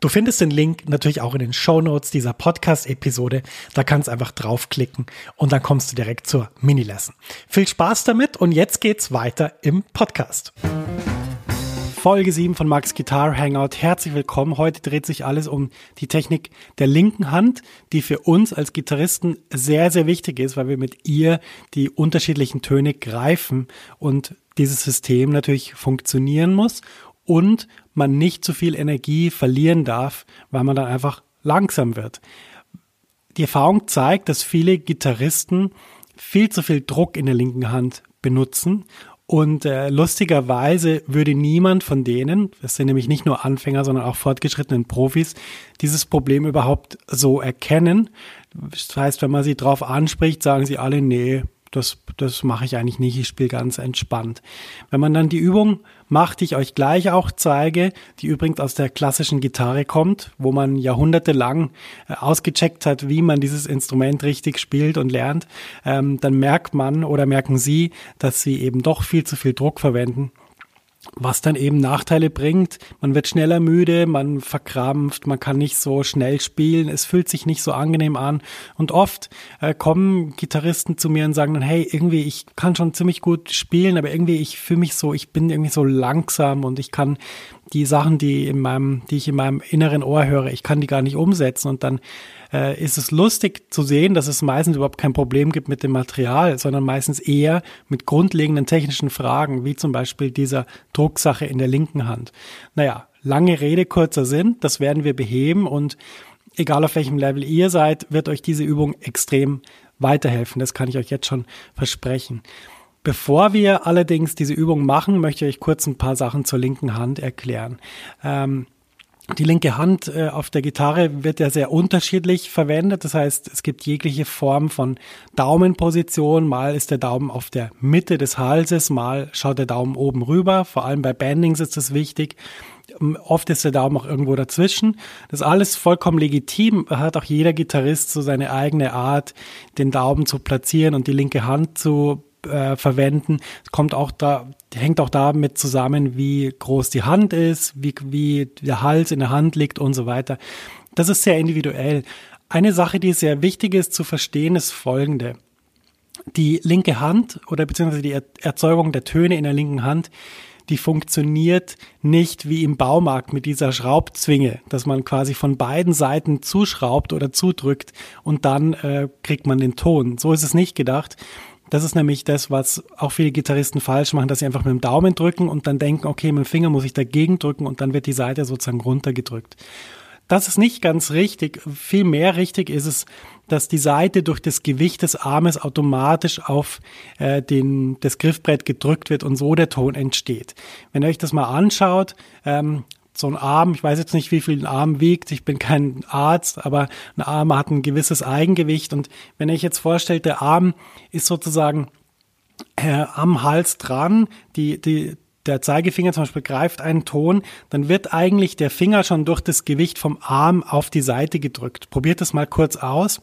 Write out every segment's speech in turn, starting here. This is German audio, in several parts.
Du findest den Link natürlich auch in den Show Notes dieser Podcast-Episode. Da kannst du einfach draufklicken und dann kommst du direkt zur Mini-Lesson. Viel Spaß damit und jetzt geht's weiter im Podcast. Folge 7 von Max Guitar Hangout. Herzlich willkommen. Heute dreht sich alles um die Technik der linken Hand, die für uns als Gitarristen sehr, sehr wichtig ist, weil wir mit ihr die unterschiedlichen Töne greifen und dieses System natürlich funktionieren muss und man nicht zu viel Energie verlieren darf, weil man dann einfach langsam wird. Die Erfahrung zeigt, dass viele Gitarristen viel zu viel Druck in der linken Hand benutzen und äh, lustigerweise würde niemand von denen, das sind nämlich nicht nur Anfänger, sondern auch fortgeschrittenen Profis, dieses Problem überhaupt so erkennen. Das heißt, wenn man sie drauf anspricht, sagen sie alle, nee, das, das mache ich eigentlich nicht, ich spiele ganz entspannt. Wenn man dann die Übung macht, die ich euch gleich auch zeige, die übrigens aus der klassischen Gitarre kommt, wo man jahrhundertelang äh, ausgecheckt hat, wie man dieses Instrument richtig spielt und lernt, ähm, dann merkt man oder merken Sie, dass Sie eben doch viel zu viel Druck verwenden was dann eben Nachteile bringt. Man wird schneller müde, man verkrampft, man kann nicht so schnell spielen, es fühlt sich nicht so angenehm an. Und oft äh, kommen Gitarristen zu mir und sagen dann, hey, irgendwie, ich kann schon ziemlich gut spielen, aber irgendwie, ich fühle mich so, ich bin irgendwie so langsam und ich kann die Sachen, die in meinem, die ich in meinem inneren Ohr höre, ich kann die gar nicht umsetzen. Und dann äh, ist es lustig zu sehen, dass es meistens überhaupt kein Problem gibt mit dem Material, sondern meistens eher mit grundlegenden technischen Fragen, wie zum Beispiel dieser Drucksache in der linken Hand. Naja, lange Rede, kurzer Sinn, das werden wir beheben und egal auf welchem Level ihr seid, wird euch diese Übung extrem weiterhelfen. Das kann ich euch jetzt schon versprechen. Bevor wir allerdings diese Übung machen, möchte ich euch kurz ein paar Sachen zur linken Hand erklären. Ähm, die linke Hand äh, auf der Gitarre wird ja sehr unterschiedlich verwendet. Das heißt, es gibt jegliche Form von Daumenposition. Mal ist der Daumen auf der Mitte des Halses, mal schaut der Daumen oben rüber. Vor allem bei Bandings ist das wichtig. Ähm, oft ist der Daumen auch irgendwo dazwischen. Das ist alles vollkommen legitim. Hat auch jeder Gitarrist so seine eigene Art, den Daumen zu platzieren und die linke Hand zu äh, verwenden. Es kommt auch da, hängt auch damit zusammen, wie groß die Hand ist, wie, wie der Hals in der Hand liegt und so weiter. Das ist sehr individuell. Eine Sache, die sehr wichtig ist zu verstehen, ist folgende. Die linke Hand oder beziehungsweise die Erzeugung der Töne in der linken Hand, die funktioniert nicht wie im Baumarkt mit dieser Schraubzwinge, dass man quasi von beiden Seiten zuschraubt oder zudrückt und dann äh, kriegt man den Ton. So ist es nicht gedacht, das ist nämlich das, was auch viele Gitarristen falsch machen, dass sie einfach mit dem Daumen drücken und dann denken, okay, mit dem Finger muss ich dagegen drücken und dann wird die Seite sozusagen runtergedrückt. Das ist nicht ganz richtig. Viel mehr richtig ist es, dass die Seite durch das Gewicht des Armes automatisch auf äh, den, das Griffbrett gedrückt wird und so der Ton entsteht. Wenn ihr euch das mal anschaut, ähm, so ein Arm, ich weiß jetzt nicht, wie viel ein Arm wiegt, ich bin kein Arzt, aber ein Arm hat ein gewisses Eigengewicht und wenn ich jetzt vorstelle, der Arm ist sozusagen äh, am Hals dran, die, die, der Zeigefinger zum Beispiel greift einen Ton, dann wird eigentlich der Finger schon durch das Gewicht vom Arm auf die Seite gedrückt. Probiert das mal kurz aus.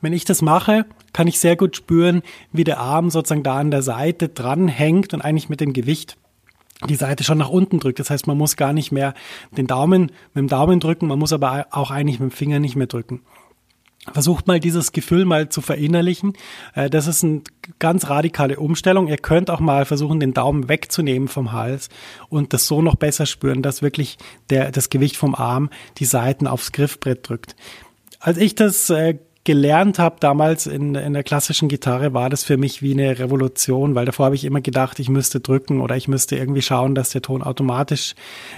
Wenn ich das mache, kann ich sehr gut spüren, wie der Arm sozusagen da an der Seite dran hängt und eigentlich mit dem Gewicht die Seite schon nach unten drückt. Das heißt, man muss gar nicht mehr den Daumen mit dem Daumen drücken, man muss aber auch eigentlich mit dem Finger nicht mehr drücken. Versucht mal dieses Gefühl mal zu verinnerlichen. Äh, das ist eine ganz radikale Umstellung. Ihr könnt auch mal versuchen, den Daumen wegzunehmen vom Hals und das so noch besser spüren, dass wirklich der, das Gewicht vom Arm die Seiten aufs Griffbrett drückt. Als ich das äh, gelernt habe damals in, in der klassischen Gitarre, war das für mich wie eine Revolution, weil davor habe ich immer gedacht, ich müsste drücken oder ich müsste irgendwie schauen, dass der Ton automatisch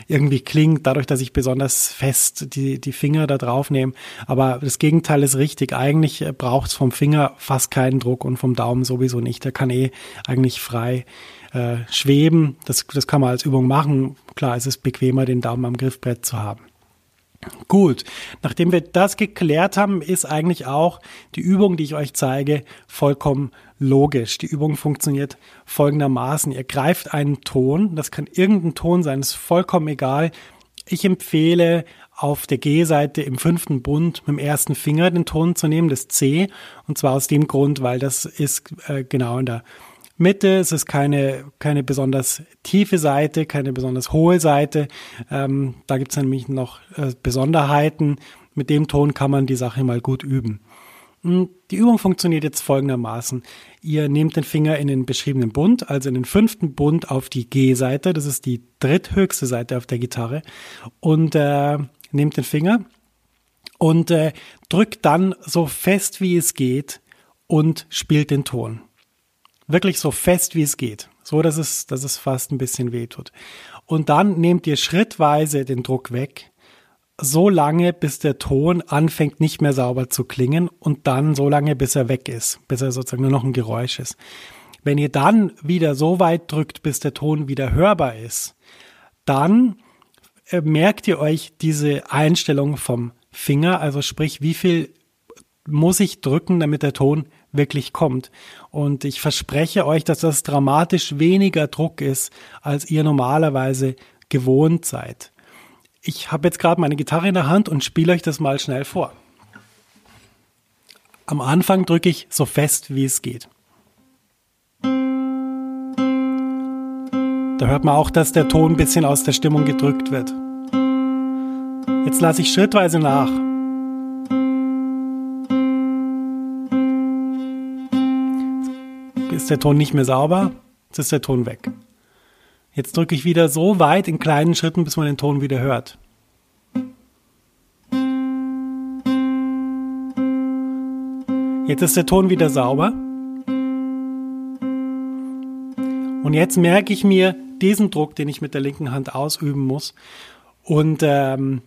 irgendwie klingt, dadurch, dass ich besonders fest die, die Finger da drauf nehme. Aber das Gegenteil ist richtig. Eigentlich braucht es vom Finger fast keinen Druck und vom Daumen sowieso nicht. Der kann eh eigentlich frei äh, schweben. Das, das kann man als Übung machen. Klar, es ist bequemer, den Daumen am Griffbrett zu haben. Gut, nachdem wir das geklärt haben, ist eigentlich auch die Übung, die ich euch zeige, vollkommen logisch. Die Übung funktioniert folgendermaßen. Ihr greift einen Ton, das kann irgendein Ton sein, ist vollkommen egal. Ich empfehle auf der G-Seite im fünften Bund mit dem ersten Finger den Ton zu nehmen, das C. Und zwar aus dem Grund, weil das ist äh, genau in der Mitte. Es ist keine, keine besonders tiefe Seite, keine besonders hohe Seite. Ähm, da gibt es nämlich noch äh, Besonderheiten. Mit dem Ton kann man die Sache mal gut üben. Hm, die Übung funktioniert jetzt folgendermaßen. Ihr nehmt den Finger in den beschriebenen Bund, also in den fünften Bund auf die G-Seite, das ist die dritthöchste Seite auf der Gitarre, und äh, nehmt den Finger und äh, drückt dann so fest wie es geht und spielt den Ton. Wirklich so fest, wie es geht. So, dass es, dass es fast ein bisschen wehtut. Und dann nehmt ihr schrittweise den Druck weg. So lange, bis der Ton anfängt, nicht mehr sauber zu klingen. Und dann so lange, bis er weg ist. Bis er sozusagen nur noch ein Geräusch ist. Wenn ihr dann wieder so weit drückt, bis der Ton wieder hörbar ist, dann äh, merkt ihr euch diese Einstellung vom Finger, also sprich, wie viel muss ich drücken, damit der Ton wirklich kommt. Und ich verspreche euch, dass das dramatisch weniger Druck ist, als ihr normalerweise gewohnt seid. Ich habe jetzt gerade meine Gitarre in der Hand und spiele euch das mal schnell vor. Am Anfang drücke ich so fest, wie es geht. Da hört man auch, dass der Ton ein bisschen aus der Stimmung gedrückt wird. Jetzt lasse ich schrittweise nach. Ist der Ton nicht mehr sauber, jetzt ist der Ton weg. Jetzt drücke ich wieder so weit in kleinen Schritten, bis man den Ton wieder hört. Jetzt ist der Ton wieder sauber. Und jetzt merke ich mir diesen Druck, den ich mit der linken Hand ausüben muss. Und ähm,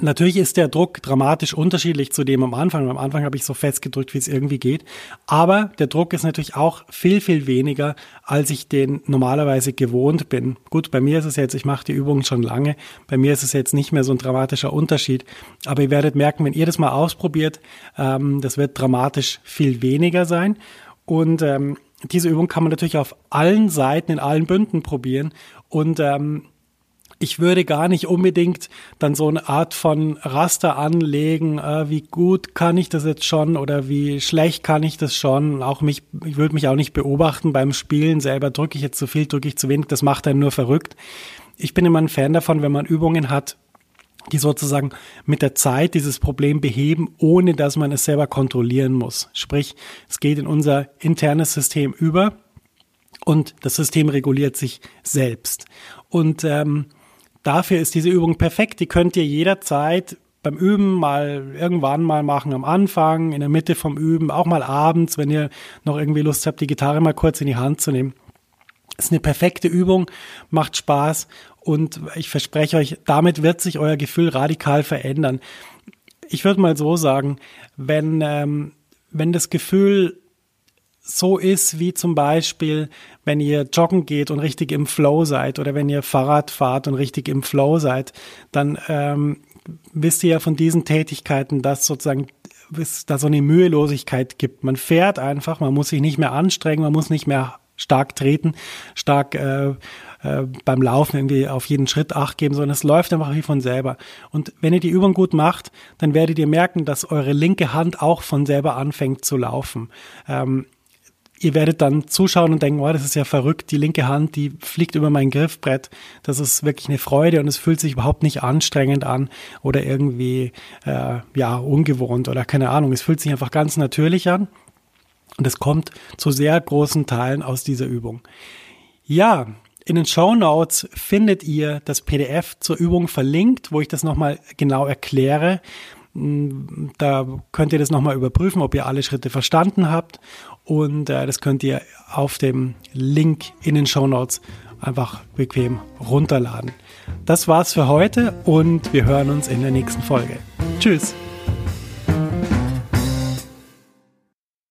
Natürlich ist der Druck dramatisch unterschiedlich zu dem am Anfang. Am Anfang habe ich so fest gedrückt, wie es irgendwie geht. Aber der Druck ist natürlich auch viel, viel weniger, als ich den normalerweise gewohnt bin. Gut, bei mir ist es jetzt, ich mache die Übungen schon lange. Bei mir ist es jetzt nicht mehr so ein dramatischer Unterschied. Aber ihr werdet merken, wenn ihr das mal ausprobiert, ähm, das wird dramatisch viel weniger sein. Und ähm, diese Übung kann man natürlich auf allen Seiten, in allen Bünden probieren. Und ähm, ich würde gar nicht unbedingt dann so eine Art von Raster anlegen, äh, wie gut kann ich das jetzt schon oder wie schlecht kann ich das schon. Auch mich, ich würde mich auch nicht beobachten beim Spielen selber, drücke ich jetzt zu viel, drücke ich zu wenig, das macht einen nur verrückt. Ich bin immer ein Fan davon, wenn man Übungen hat, die sozusagen mit der Zeit dieses Problem beheben, ohne dass man es selber kontrollieren muss. Sprich, es geht in unser internes System über und das System reguliert sich selbst. Und ähm, dafür ist diese Übung perfekt. Die könnt ihr jederzeit beim Üben mal irgendwann mal machen, am Anfang, in der Mitte vom Üben, auch mal abends, wenn ihr noch irgendwie Lust habt, die Gitarre mal kurz in die Hand zu nehmen. ist eine perfekte Übung, macht Spaß und ich verspreche euch, damit wird sich euer Gefühl radikal verändern. Ich würde mal so sagen, wenn, ähm, wenn das Gefühl so ist wie zum Beispiel, wenn ihr joggen geht und richtig im Flow seid oder wenn ihr Fahrrad fahrt und richtig im Flow seid, dann ähm, wisst ihr ja von diesen Tätigkeiten, dass sozusagen es da so eine Mühelosigkeit gibt. Man fährt einfach, man muss sich nicht mehr anstrengen, man muss nicht mehr stark treten, stark äh, äh, beim Laufen irgendwie auf jeden Schritt Acht geben, sondern es läuft einfach wie von selber. Und wenn ihr die Übung gut macht, dann werdet ihr merken, dass eure linke Hand auch von selber anfängt zu laufen. Ähm, ihr werdet dann zuschauen und denken, oh, das ist ja verrückt, die linke Hand, die fliegt über mein Griffbrett. Das ist wirklich eine Freude und es fühlt sich überhaupt nicht anstrengend an oder irgendwie äh, ja ungewohnt oder keine Ahnung. Es fühlt sich einfach ganz natürlich an. Und es kommt zu sehr großen Teilen aus dieser Übung. Ja, in den Show Notes findet ihr das PDF zur Übung verlinkt, wo ich das nochmal genau erkläre. Mm, da könnt ihr das nochmal überprüfen, ob ihr alle Schritte verstanden habt. Und äh, das könnt ihr auf dem Link in den Show Notes einfach bequem runterladen. Das war's für heute und wir hören uns in der nächsten Folge. Tschüss!